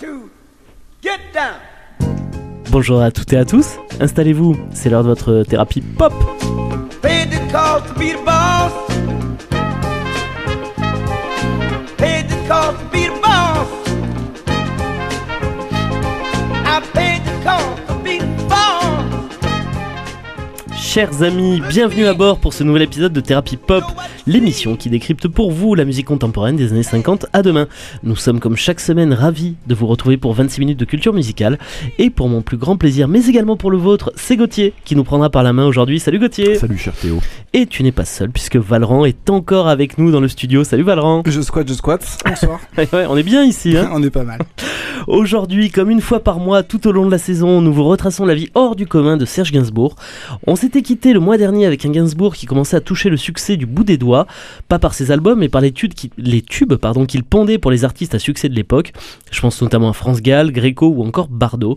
two, get down. Bonjour à toutes et à tous, installez-vous, c'est l'heure de votre thérapie pop. Paid the cost to be the boss. Paid the cost to be the boss. I paid the cost to be the boss. Chers amis, bienvenue à bord pour ce nouvel épisode de Thérapie Pop, l'émission qui décrypte pour vous la musique contemporaine des années 50 à demain. Nous sommes comme chaque semaine ravis de vous retrouver pour 26 minutes de culture musicale et pour mon plus grand plaisir, mais également pour le vôtre, c'est Gauthier qui nous prendra par la main aujourd'hui. Salut Gauthier Salut cher Théo. Et tu n'es pas seul puisque Valran est encore avec nous dans le studio. Salut Valran Je squatte, je squatte. Bonsoir. Ouais, on est bien ici hein On est pas mal. Aujourd'hui, comme une fois par mois tout au long de la saison, nous vous retraçons la vie hors du commun de Serge Gainsbourg. On s'était quitté le mois dernier avec un Gainsbourg qui commençait à toucher le succès du bout des doigts, pas par ses albums, mais par les tubes les tubes qu'il pondait pour les artistes à succès de l'époque. Je pense notamment à France Gall, Gréco ou encore Bardot.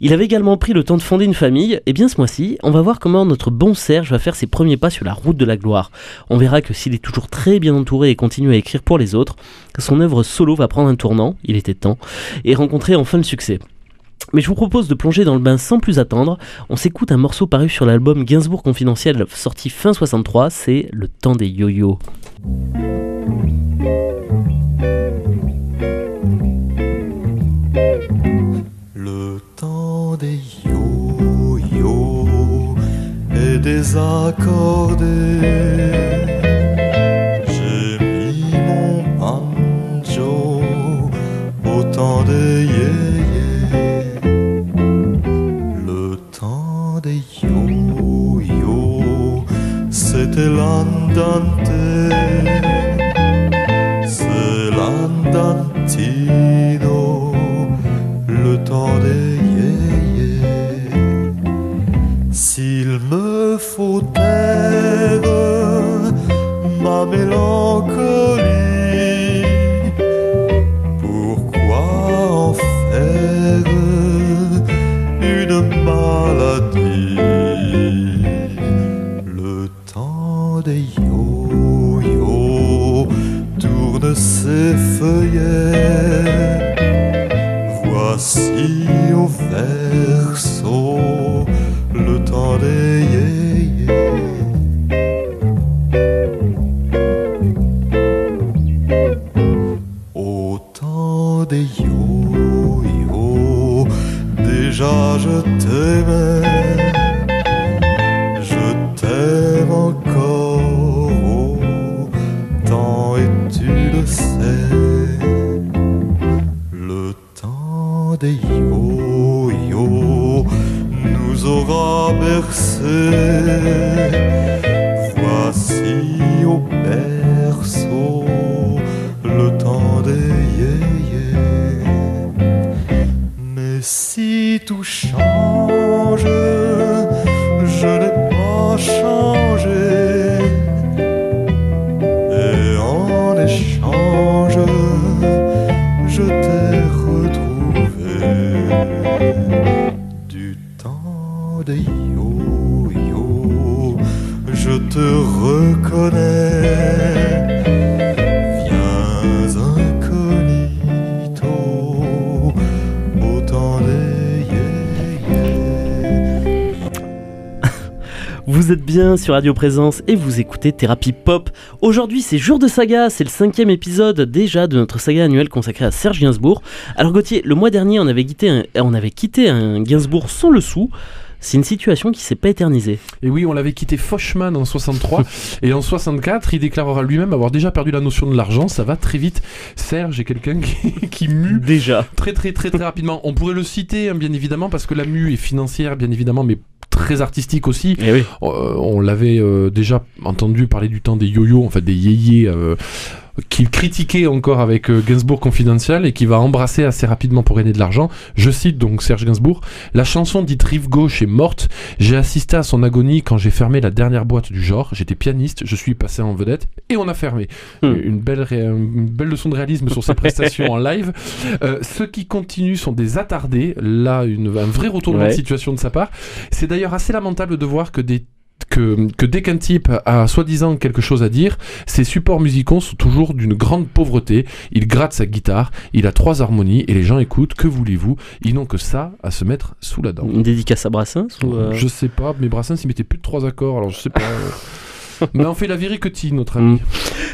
Il avait également pris le temps de fonder une famille, et bien ce mois-ci, on va voir comment notre bon Serge va faire ses premiers pas sur la route de la gloire. On verra que s'il est toujours très bien entouré et continue à écrire pour les autres, son œuvre solo va prendre un tournant, il était temps, et rencontrer enfin le succès. Mais je vous propose de plonger dans le bain sans plus attendre. On s'écoute un morceau paru sur l'album Gainsbourg Confidentiel sorti fin 63, c'est Le temps des yo-yo. Le temps des yo-yo est désaccordé. sevdan 子。Bien sur Radio Présence et vous écoutez Thérapie Pop. Aujourd'hui c'est jour de saga, c'est le cinquième épisode déjà de notre saga annuelle consacrée à Serge Gainsbourg. Alors Gauthier, le mois dernier on avait quitté un, on avait quitté un Gainsbourg sans le sou. C'est une situation qui s'est pas éternisée. Et oui, on l'avait quitté Fochman en 63 et en 64, il déclarera lui-même avoir déjà perdu la notion de l'argent. Ça va très vite. Serge est quelqu'un qui, qui mue Déjà. très très très très rapidement. On pourrait le citer hein, bien évidemment parce que la mue est financière bien évidemment, mais très artistique aussi. Eh oui. Euh, on l'avait euh, déjà entendu parler du temps des yo-yo, en fait des yéyés, euh, qu'il critiquait encore avec euh, Gainsbourg Confidential et qui va embrasser assez rapidement pour gagner de l'argent. Je cite donc Serge Gainsbourg La chanson dite Rive Gauche est morte. J'ai assisté à son agonie quand j'ai fermé la dernière boîte du genre. J'étais pianiste, je suis passé en vedette et on a fermé. Hmm. Une, belle une belle leçon de réalisme sur ses prestations en live. Euh, ceux qui continuent sont des attardés. Là, une, un vrai retournement Ouais. de situation de sa part. C'est d'ailleurs assez lamentable de voir que des que, que dès qu'un type a soi-disant quelque chose à dire, ses supports musicaux sont toujours d'une grande pauvreté. Il gratte sa guitare, il a trois harmonies et les gens écoutent. Que voulez-vous? Ils n'ont que ça à se mettre sous la dent. Une dédicace à Brassens ou, euh, Je sais pas, mais Brassens il mettait plus de trois accords, alors je sais pas. mais on fait la véricotine, notre ami. Mm.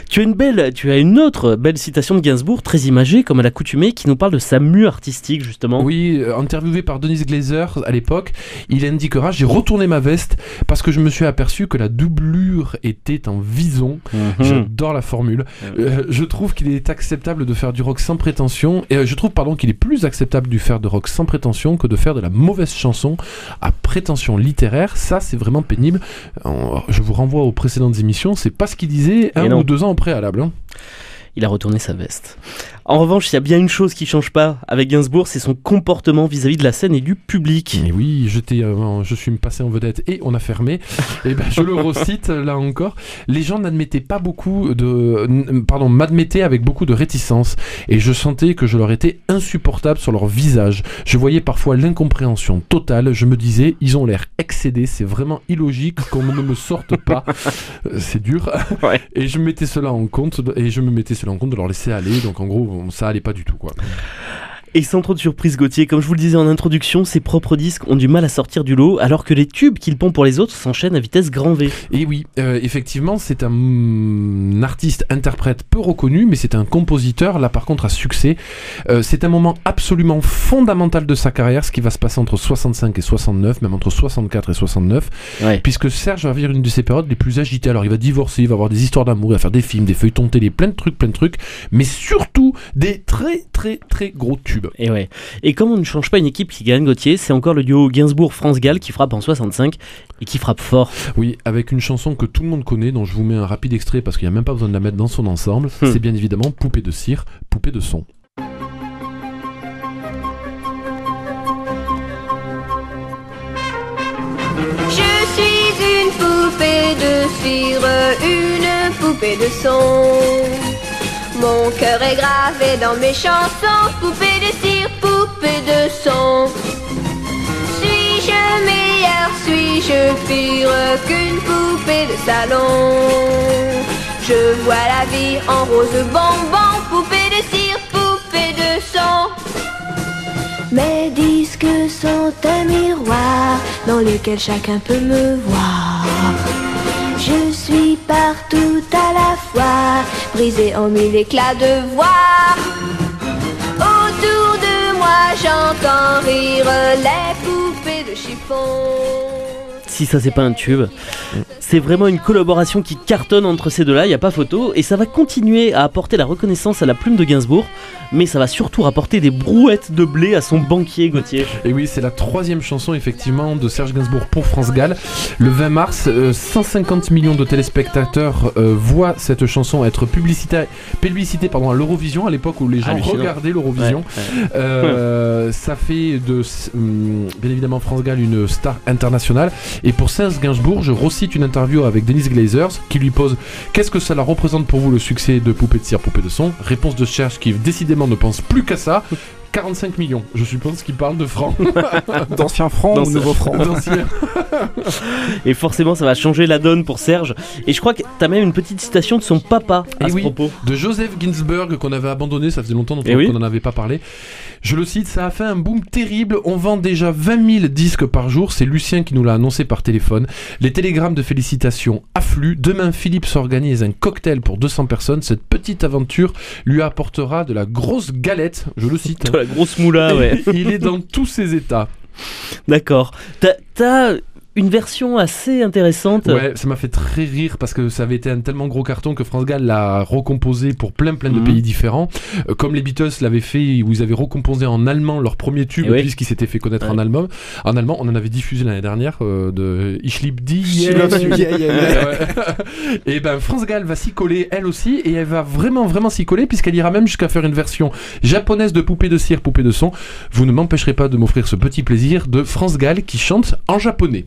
Tu as une belle, tu as une autre belle citation de Gainsbourg, très imagée comme à l'accoutumée, qui nous parle de sa mue artistique justement. Oui, euh, interviewé par Denise Glazer à l'époque, il indiquera J'ai retourné ma veste parce que je me suis aperçu que la doublure était en vison. Mhm. J'adore la formule. Euh, je trouve qu'il est acceptable de faire du rock sans prétention. Et euh, je trouve, pardon, qu'il est plus acceptable de faire de rock sans prétention que de faire de la mauvaise chanson à prétention littéraire. Ça, c'est vraiment pénible. Je vous renvoie aux précédentes émissions. C'est pas ce qu'il disait un non. ou deux ans au préalable. hein. Il a retourné sa veste. En revanche, il y a bien une chose qui change pas avec Gainsbourg, c'est son comportement vis-à-vis de la scène et du public. Et oui, j'étais, euh, je suis passé en vedette et on a fermé. et ben, je le recite là encore. Les gens n'admettaient pas beaucoup de, pardon, m'admettaient avec beaucoup de réticence et je sentais que je leur étais insupportable sur leur visage. Je voyais parfois l'incompréhension totale. Je me disais, ils ont l'air excédés. C'est vraiment illogique qu'on ne me sorte pas. Euh, C'est dur. Ouais. Et je me mettais cela en compte et je me mettais cela en compte de leur laisser aller. Donc en gros, ça allait pas du tout quoi. Et sans trop de surprise, Gauthier, comme je vous le disais en introduction, ses propres disques ont du mal à sortir du lot, alors que les tubes qu'il pond pour les autres s'enchaînent à vitesse grand V. Et oui, euh, effectivement, c'est un mm, artiste interprète peu reconnu, mais c'est un compositeur, là par contre à succès. Euh, c'est un moment absolument fondamental de sa carrière, ce qui va se passer entre 65 et 69, même entre 64 et 69, Ouais. puisque Serge va vivre une de ses périodes les plus agitées. Alors il va divorcer, il va avoir des histoires d'amour, il va faire des films, des feuilletons télé, plein de trucs, plein de trucs, mais surtout des très très très gros tubes. Et ouais. Et comme on ne change pas une équipe qui gagne Gauthier, c'est encore le duo Gainsbourg-France Gall qui frappe en 65 et qui frappe fort. Oui, avec une chanson que tout le monde connaît, dont je vous mets un rapide extrait parce qu'il n'y a même pas besoin de la mettre dans son ensemble. Hmm. C'est bien évidemment Poupée de cire, Poupée de son. Je suis une poupée de cire, une poupée de son. Mon cœur est gravé dans mes chansons, poupée de de son. Suis-je meilleur, suis-je pire qu'une poupée de salon? Je vois la vie en rose bonbon, poupée de cire, poupée de son. Mes disques sont un miroir dans lequel chacun peut me voir. Je suis partout à la fois, brisé en mille éclats de voix. J'entends rire les poupées de chiffon. Si ça c'est pas un tube, c'est vraiment une collaboration qui cartonne entre ces deux-là, il n'y a pas photo, et ça va continuer à apporter la reconnaissance à la plume de Gainsbourg, mais ça va surtout rapporter des brouettes de blé à son banquier Gauthier. Et oui, c'est la troisième chanson effectivement de Serge Gainsbourg pour France Gall. Le 20 mars, euh, 150 millions de téléspectateurs euh, voient cette chanson être publicité, publicité pardon, à l'Eurovision à l'époque où les gens Hallucinant. regardaient l'Eurovision. Ouais, ouais. Euh, ça fait de hum, bien évidemment France Gall une star internationale. Et pour Serge Gainsbourg, je recite une interview avec Denise Glazers qui lui pose Qu'est-ce que ça la représente pour vous le succès de Poupée de cire, Poupée de son? Réponse de Serge qui décidément ne pense plus qu'à ça. 45 millions, je suppose qu'il parle de francs. D'anciens francs Dans ou nouveaux francs D'anciens. Et forcément ça va changer la donne pour Serge, et je crois que t'as même une petite citation de son papa à Eh ce oui. propos. de Joseph Ginsberg qu'on avait abandonné, ça faisait longtemps Eh on- oui. qu'on n'en avait pas parlé. Je le cite, ça a fait un boom terrible, on vend déjà 20 000 disques par jour, c'est Lucien qui nous l'a annoncé par téléphone. Les télégrammes de félicitations affluent, demain Philippe s'organise un cocktail pour 200 personnes, cette petite aventure lui apportera de la grosse galette, je le cite. De la grosse moula, ouais. Il est dans tous ses états. D'accord. T'as- T'as une version assez intéressante. Ouais, ça m'a fait très rire parce que ça avait été un tellement gros carton que France Gall l'a recomposé pour plein plein de Mhm. pays différents. Euh, comme les Beatles l'avaient fait, où ils avaient recomposé en allemand leur premier tube, Eh oui. puisqu'il s'était fait connaître Ouais. en allemand. En allemand, on en avait diffusé l'année dernière euh, de Ich lieb. Ouais. et ben France Gall va s'y coller elle aussi et elle va vraiment vraiment s'y coller puisqu'elle ira même jusqu'à faire une version japonaise de poupée de cire, poupée de son. Vous ne m'empêcherez pas de m'offrir ce petit plaisir de France Gall qui chante en japonais.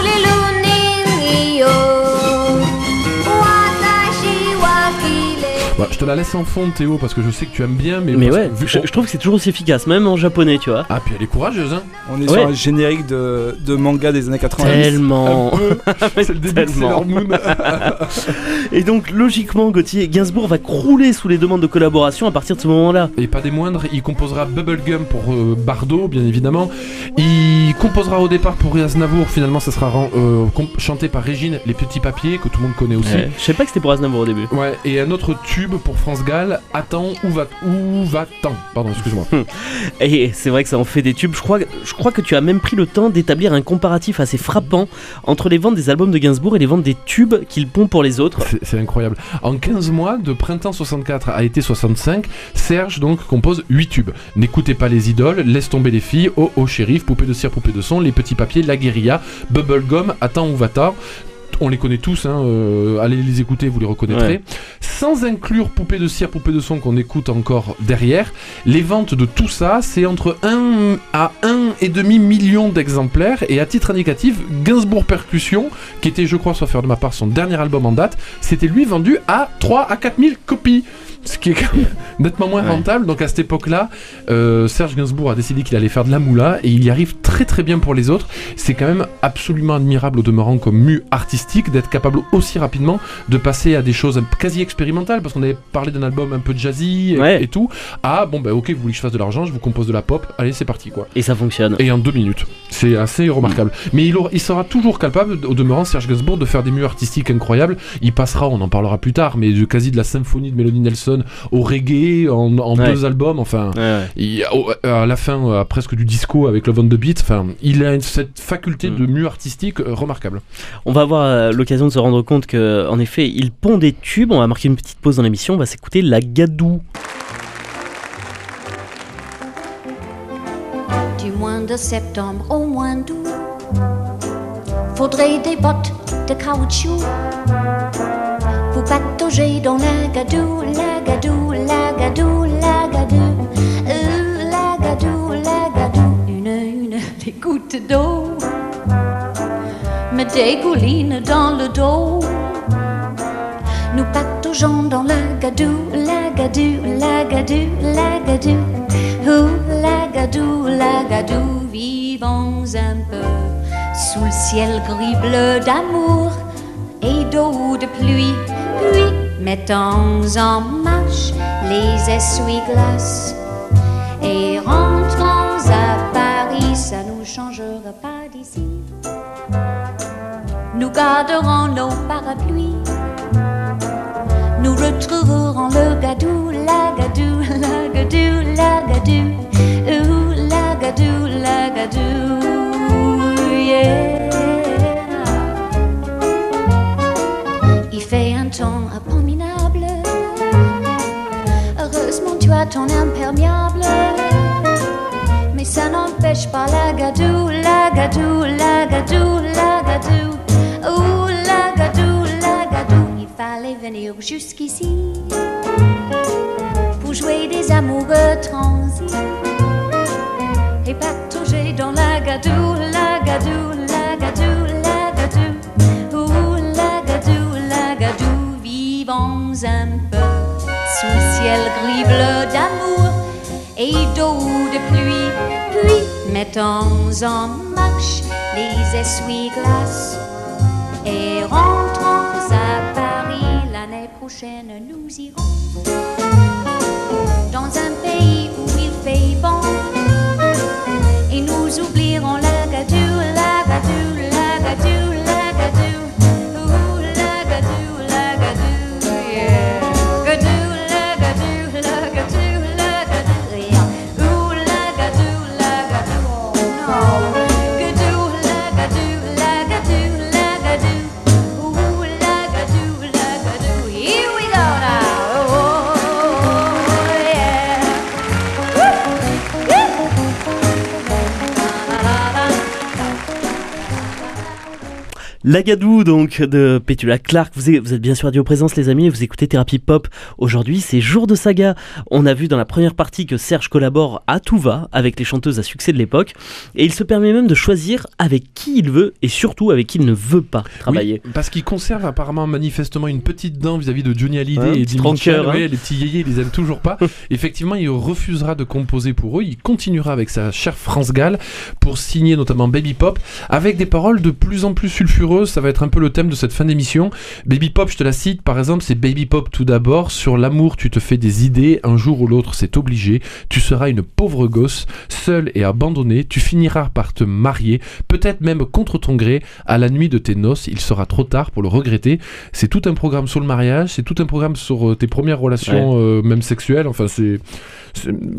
te la laisse en fond, Théo, parce que je sais que tu aimes bien, mais, Mais ouais, que vu je, je trouve que c'est toujours aussi efficace, même en japonais, tu vois. Ah, puis elle est courageuse, hein. On est Ouais. sur un générique de, de manga des années 90. Tellement. C'est le début de Moon. Et donc, logiquement, Gauthier, Gainsbourg va crouler sous les demandes de collaboration à partir de ce moment-là. Et pas des moindres, il composera Bubblegum pour euh, Bardot, bien évidemment. Il composera au départ pour Aznavour, finalement ça sera euh, chanté par Régine, Les Petits Papiers, que tout le monde connaît aussi. Ouais. Je sais pas que c'était pour Aznavour au début. Ouais, et un autre tube pour France Gall, Attends, où va où va-t'en Pardon, excuse-moi. Et c'est vrai que ça en fait des tubes. Je crois, je crois que tu as même pris le temps d'établir un comparatif assez frappant entre les ventes des albums de Gainsbourg et les ventes des tubes qu'il pond pour les autres. C'est- C'est incroyable. En 15 mois, de printemps 64 à été 65, Serge donc compose 8 tubes. N'écoutez pas les idoles, laisse tomber les filles, oh oh shérif, poupée de cire, poupée de son, les petits papiers, la guérilla, bubblegum, attends où va-t'en on les connaît tous, hein, euh, allez les écouter, vous les reconnaîtrez. Sans inclure Poupée de cire, Poupée de son qu'on écoute encore derrière, les ventes de tout ça, c'est entre 1 à 1,5 million d'exemplaires. Et à titre indicatif, Gainsbourg Percussion, qui était, je crois, sauf faire de ma part, son dernier album en date, c'était lui vendu à 3 à 4 000 copies. Ce qui est quand même nettement moins Ouais. rentable. Donc à cette époque-là, euh, Serge Gainsbourg a décidé qu'il allait faire de la moula et il y arrive très très bien pour les autres. C'est quand même absolument admirable au demeurant comme mu artistique d'être capable aussi rapidement de passer à des choses quasi expérimentales parce qu'on avait parlé d'un album un peu jazzy et, Ouais. et tout. Ah bon bah ok vous voulez que je fasse de l'argent, je vous compose de la pop, allez c'est parti quoi. Et ça fonctionne. Et en deux minutes. C'est assez remarquable. Mais il, aura- il sera toujours capable, au demeurant, Serge Gainsbourg, de faire des murs artistiques incroyables. Il passera, on en parlera plus tard, mais de quasi de la symphonie de Melody Nelson au reggae en, en Ouais. deux albums. Enfin, Ouais, il- à la fin, euh, presque du disco avec Love on the Beat. Enfin, il a cette faculté Mm. de mur artistique euh, remarquable. On va avoir euh, l'occasion de se rendre compte que, en effet, il pond des tubes. On va marquer une petite pause dans l'émission. On va s'écouter la Gadou. Du mois de septembre au mois d'août, faudrait des bottes de caoutchouc pour patauger dans la gadou, la gadou, la gadou, la gadou, Euh, la gadou, la gadou. Une une, les gouttes d'eau me dégoulinent dans le dos. Nous pataugeons dans la gadou, la gadou, la gadou, la gadou. Ouh, la gadou, la gadou, vivons un peu sous le ciel gris bleu d'amour et d'eau de pluie. Puis mettons en marche les essuie-glaces et rentrons à Paris, ça nous changera pas d'ici. Nous garderons nos parapluies. Nous retrouverons le gadou, la gadou, la gadou, la gadou, ouh, la gadou, la gadou, yeah. Il fait un temps abominable. Heureusement, tu as ton imperméable. Mais ça n'empêche pas la gadou, la gadou, la gadou, la gadou. Venir jusqu'ici pour jouer des amoureux transis et patauger dans la gadou, la gadou, la gadou, la gadou. Ouh, la gadou, la gadou. Vivons un peu sous ciel gris bleu d'amour et d'eau de pluie. Puis mettons en marche les essuie-glaces prochaine. Nous irons dans un pays où il fait bon et nous oublierons la Lagadou donc de Petula Clark, vous êtes, vous êtes bien sûr Radio Présence les amis et vous écoutez Thérapie Pop. Aujourd'hui c'est jour de saga. On a vu dans la première partie que Serge collabore à tout va avec les chanteuses à succès de l'époque et il se permet même de choisir avec qui il veut et surtout avec qui il ne veut pas travailler. Oui, parce qu'il conserve apparemment manifestement une petite dent vis-à-vis de Johnny Hallyday et Jimmy Mitchell. hein. Ouais, les petits yéyés, ils les aiment toujours pas. Effectivement, il refusera de composer pour eux. Il continuera avec sa chère France Gall pour signer notamment Baby Pop avec des paroles de plus en plus sulfureuses. Ça va être un peu le thème de cette fin d'émission. Baby Pop, je te la cite, par exemple, c'est Baby Pop tout d'abord. Sur l'amour, tu te fais des idées. Un jour ou l'autre, c'est obligé. Tu seras une pauvre gosse, seule et abandonnée. Tu finiras par te marier, peut-être même contre ton gré. À la nuit de tes noces, il sera trop tard pour le regretter. C'est tout un programme sur le mariage, c'est tout un programme sur euh, tes premières relations, euh, même sexuelles. Enfin, c'est c'est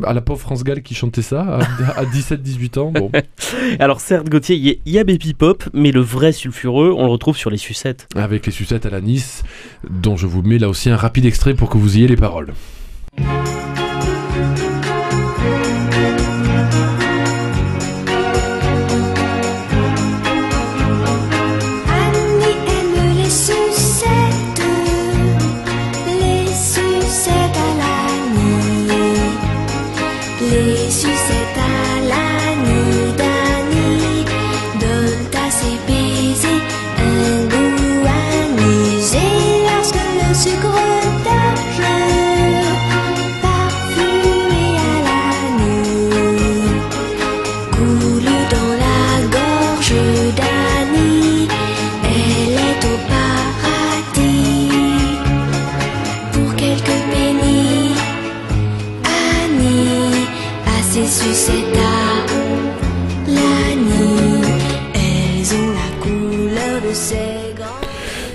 à la pauvre France Gall qui chantait ça à, à 17-18 ans. Bon, Alors certes Gauthier, il y y a Baby Pop mais le vrai sulfureux on le retrouve sur les sucettes. avec les sucettes à la Nice, dont je vous mets là aussi un rapide extrait pour que vous ayez les paroles.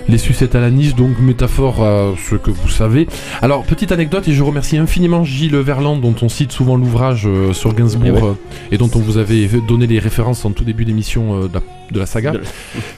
Les sucettes à la Nice, donc métaphore à ce que vous savez. Alors, petite anecdote, et je remercie infiniment Gilles Verland, dont on cite souvent l'ouvrage euh, sur Gainsbourg, ouais. euh, et dont on vous avait donné les références en tout début d'émission euh, de, la, de la saga. De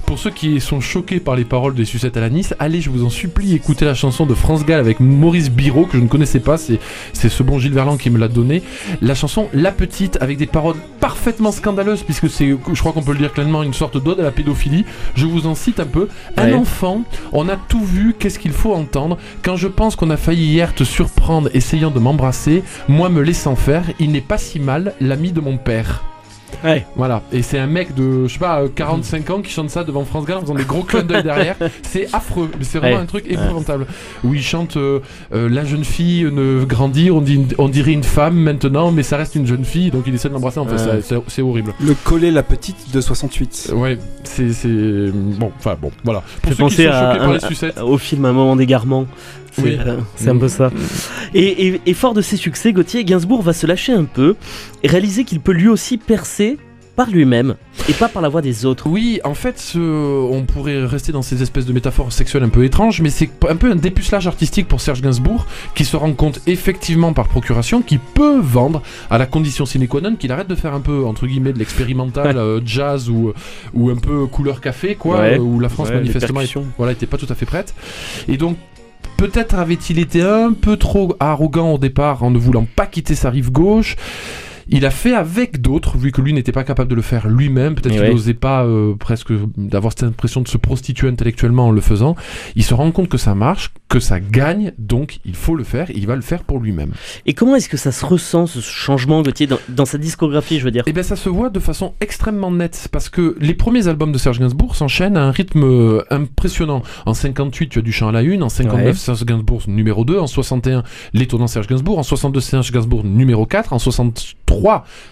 Pour ceux qui sont choqués par les paroles des sucettes à la Nice, allez, je vous en supplie, écoutez la chanson de France Gall avec Maurice Biro, que je ne connaissais pas, c'est ce bon Gilles Verland qui me l'a donné. La chanson La Petite, avec des paroles parfaitement scandaleuses, puisque c'est, je crois qu'on peut le dire clairement, une sorte d'ode à la pédophilie. Je vous en cite un peu. Un Ouais. On a tout vu, qu'est-ce qu'il faut entendre Quand je pense qu'on a failli hier te surprendre essayant de m'embrasser, moi me laissant faire, il n'est pas si mal, l'ami de mon père. Ouais. Voilà, et c'est un mec de, je sais pas, euh, 45 ans qui chante ça devant France Gall en faisant des gros clins d'œil derrière. C'est affreux, mais c'est vraiment Ouais. un truc épouvantable. Où il chante euh, euh, La jeune fille ne grandit, on, dit, on dirait une femme maintenant, mais ça reste une jeune fille, donc il essaie de l'embrasser. En fait, Ouais. c'est- horrible. Le collet la petite de 68. Ouais, c'est. c'est- Bon, enfin bon, voilà. Pour ceux qui sont à choqués par un- les sucettes. Au film Un moment d'égarement. C'est Oui. euh, c'est un peu ça. Et, et- et fort de ses succès, Gauthier Gainsbourg va se lâcher un peu et réaliser qu'il peut lui aussi percer par lui-même et pas par la voix des autres. Oui, en fait, ce- on pourrait rester dans ces espèces de métaphores sexuelles un peu étranges, mais c'est un peu un dépucelage artistique pour Serge Gainsbourg, qui se rend compte effectivement par procuration qu'il peut vendre à la condition sine qua non qu'il arrête de faire un peu, entre guillemets, de l'expérimental euh, jazz ou, ou un peu couleur café, quoi, Ouais. euh, où la France Ouais, manifestement voilà, était pas tout à fait prête. Et donc, peut-être avait-il été un peu trop arrogant au départ en ne voulant pas quitter sa rive gauche. Il a fait avec d'autres, vu que lui n'était pas capable de le faire lui-même. Peut-être qu'il ouais. n'osait pas euh, presque d'avoir cette impression de se prostituer intellectuellement en le faisant. Il se rend compte que ça marche, que ça gagne, donc il faut le faire. Et il va le faire pour lui-même. Et comment est-ce que ça se ressent ce changement, Gauthier, dans, dans sa discographie, je veux dire? Et bien ça se voit de façon extrêmement nette parce que les premiers albums de Serge Gainsbourg s'enchaînent à un rythme euh, impressionnant. En 58, tu as du chant à la une, en 59, Ouais. Serge Gainsbourg numéro 2, en 61, l'étonnant Serge Gainsbourg, en 62, Serge Gainsbourg numéro 4, en 63,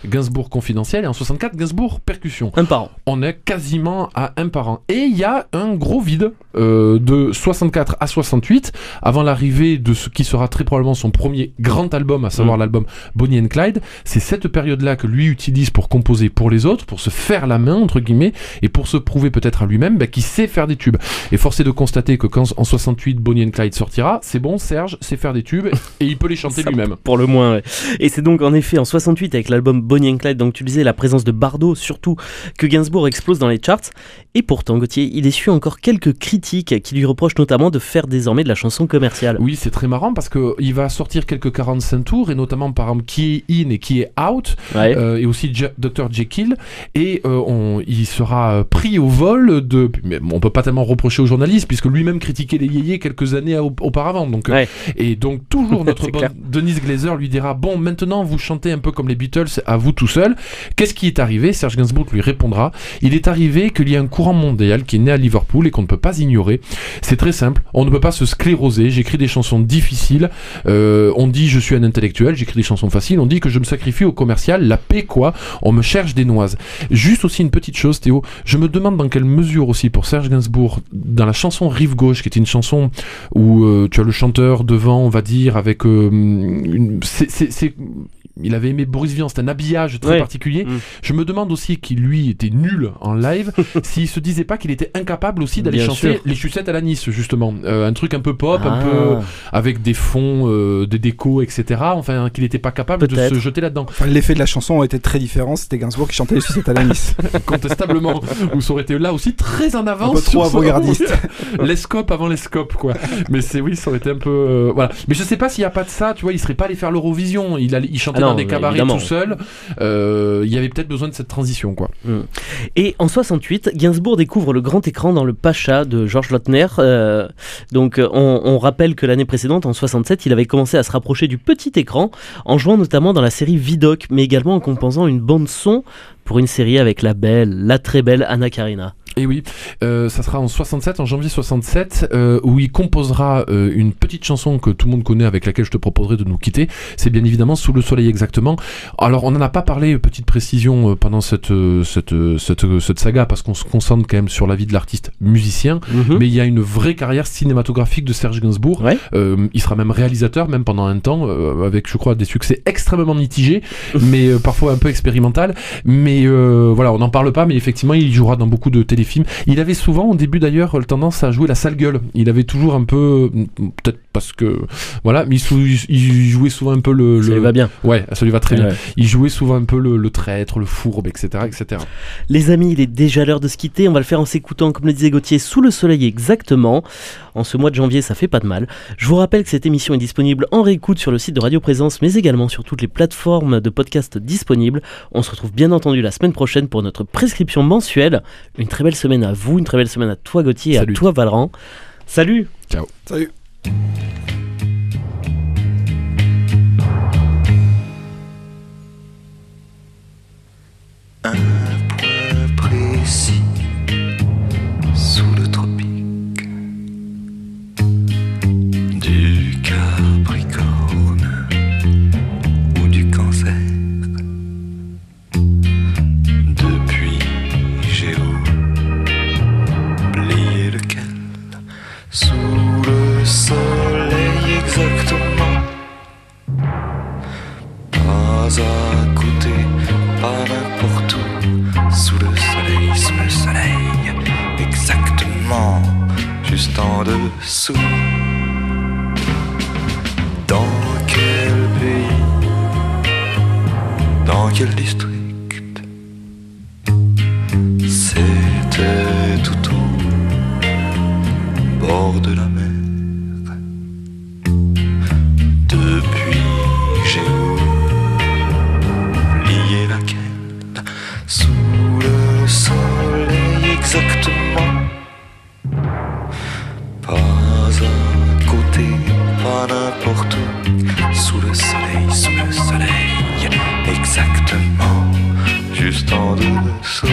Gainsbourg confidentiel et en 64, Gainsbourg percussion. Un par an. On est quasiment à un par an. Et il y a un gros vide euh, de 64 à 68 avant l'arrivée de ce qui sera très probablement son premier grand album, à savoir Mm. l'album Bonnie and Clyde. C'est cette période-là que lui utilise pour composer pour les autres, pour se faire la main, entre guillemets, et pour se prouver peut-être à lui-même bah, qu'il sait faire des tubes. Et force est de constater que quand en 68 Bonnie and Clyde sortira, c'est bon, Serge sait faire des tubes et il peut les chanter lui-même. Pour le moins, ouais. Et c'est donc en effet en 68 avec l'album Bonnie and Clyde, donc tu disais la présence de Bardot surtout, que Gainsbourg explose dans les charts. Et pourtant, Gauthier, il essuie encore quelques critiques critiques qui lui reprochent notamment de faire désormais de la chanson commerciale. Oui, c'est très marrant parce que il va sortir quelques 45 tours et notamment par exemple qui est in et qui est out Ouais. euh, et aussi Ja- Dr Jekyll et euh, on, il sera euh, pris au vol de mais on peut pas tellement reprocher aux journalistes puisque lui-même critiquait les yéyés quelques années au- auparavant donc Ouais. et donc toujours notre bonne. Denise Glazer lui dira bon maintenant vous chantez un peu comme les Beatles à vous tout seul qu'est-ce qui est arrivé? Serge Gainsbourg lui répondra il est arrivé qu'il y a un courant mondial qui est né à Liverpool et qu'on ne peut pas ignorer c'est très simple. On ne peut pas se scléroser. J'écris des chansons difficiles. Euh, on dit je suis un intellectuel, j'écris des chansons faciles, on dit que je me sacrifie au commercial, la paix quoi, on me cherche des noises. Juste aussi une petite chose Théo, je me demande dans quelle mesure aussi pour Serge Gainsbourg, dans la chanson Rive Gauche, qui est une chanson où euh, tu as le chanteur devant, on va dire, avec euh, c'est- Il avait aimé Boris Vian, c'est un habillage très Ouais. particulier. Mm. Je me demande aussi qu'il lui était nul en live, s'il se disait pas qu'il était incapable aussi d'aller chanter sûr. les sucettes à la Nice justement, Euh, un truc un peu pop, un Ah. peu avec des fonds, euh, des décos, etc. Enfin, qu'il n'était pas capable de se jeter là-dedans. Enfin, L'effet de la chanson était très différent. C'était Gainsbourg qui chantait les sucettes à la Nice. Contestablement. Ou ça aurait été là aussi très en Un avance. peu trop avant-gardiste. les scopes avant les scopes, quoi. Mais c'est oui, ça aurait été un peu. euh, voilà. Mais je sais pas s'il n'y a pas de ça, tu vois, il serait pas allé faire l'Eurovision. Il, allait- il chantait Ah non, des cabarets évidemment. tout seul. Euh, il y avait peut-être besoin de cette transition, quoi. Et en 68, Gainsbourg découvre le grand écran dans le Pacha de Georges Lautner. Euh, donc on, on rappelle que l'année précédente, en 67, il avait commencé à se rapprocher du petit écran en jouant notamment dans la série Vidoc, mais également en composant une bande son pour une série avec la belle, la très belle Anna Karina. Et oui, euh, ça sera en 67, en janvier 67, euh, où il composera euh, une petite chanson que tout le monde connaît, avec laquelle je te proposerai de nous quitter. C'est bien évidemment Sous le soleil exactement. Alors, on n'en a pas parlé, petite précision, euh, pendant cette, euh, cette, euh, cette, cette saga, parce qu'on se concentre quand même sur la vie de l'artiste musicien. Mhm. Mais il y a une vraie carrière cinématographique de Serge Gainsbourg. Ouais. Euh, il sera même réalisateur, même pendant un temps, euh, avec, je crois, des succès extrêmement mitigés, mais euh, parfois un peu expérimental. Mais euh, voilà, on n'en parle pas, mais effectivement, il jouera dans beaucoup de téléfilms. Il avait souvent, au début d'ailleurs, tendance à jouer la sale gueule. Il avait toujours un peu, peut-être parce que, voilà, mais il, sou- il jouait souvent un peu le. Ça le- lui va bien. Ouais, ça lui va très bien. Ouais. Il jouait souvent un peu le, le traître, le fourbe, etc., etc. Les amis, il est déjà l'heure de se quitter. On va le faire en s'écoutant, comme le disait Gauthier, sous le soleil exactement. En ce mois de janvier, ça fait pas de mal. Je vous rappelle que cette émission est disponible en réécoute sur le site de Radio Présence, mais également sur toutes les plateformes de podcast disponibles. On se retrouve bien entendu la semaine prochaine pour notre prescription mensuelle. Une très belle semaine à vous, une très belle semaine à toi Gauthier et à Salut. toi Valran. Salut Salut. Un sous le soleil exactement. Pas à côté, pas n'importe où, sous le soleil, sous le soleil, exactement, juste en dessous. Dans quel pays, dans quel district, n'importe où Sous le soleil, sous le soleil Exactement. Juste en dessous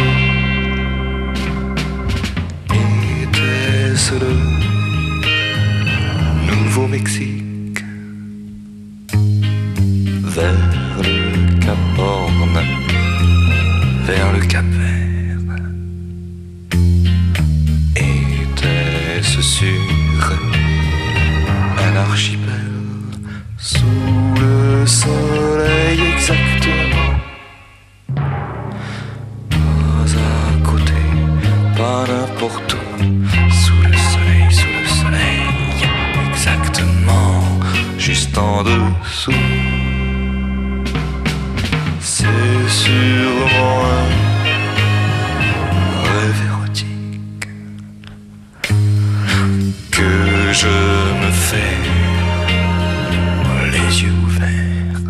C'est sûrement un rêve érotique que je me fais les yeux ouverts.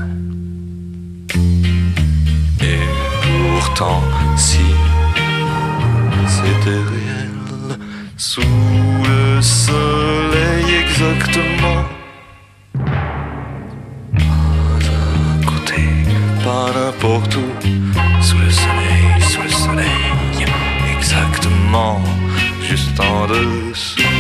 Et pourtant, si c'était réel, sous le soleil exactement. Exactement, juste en dessous.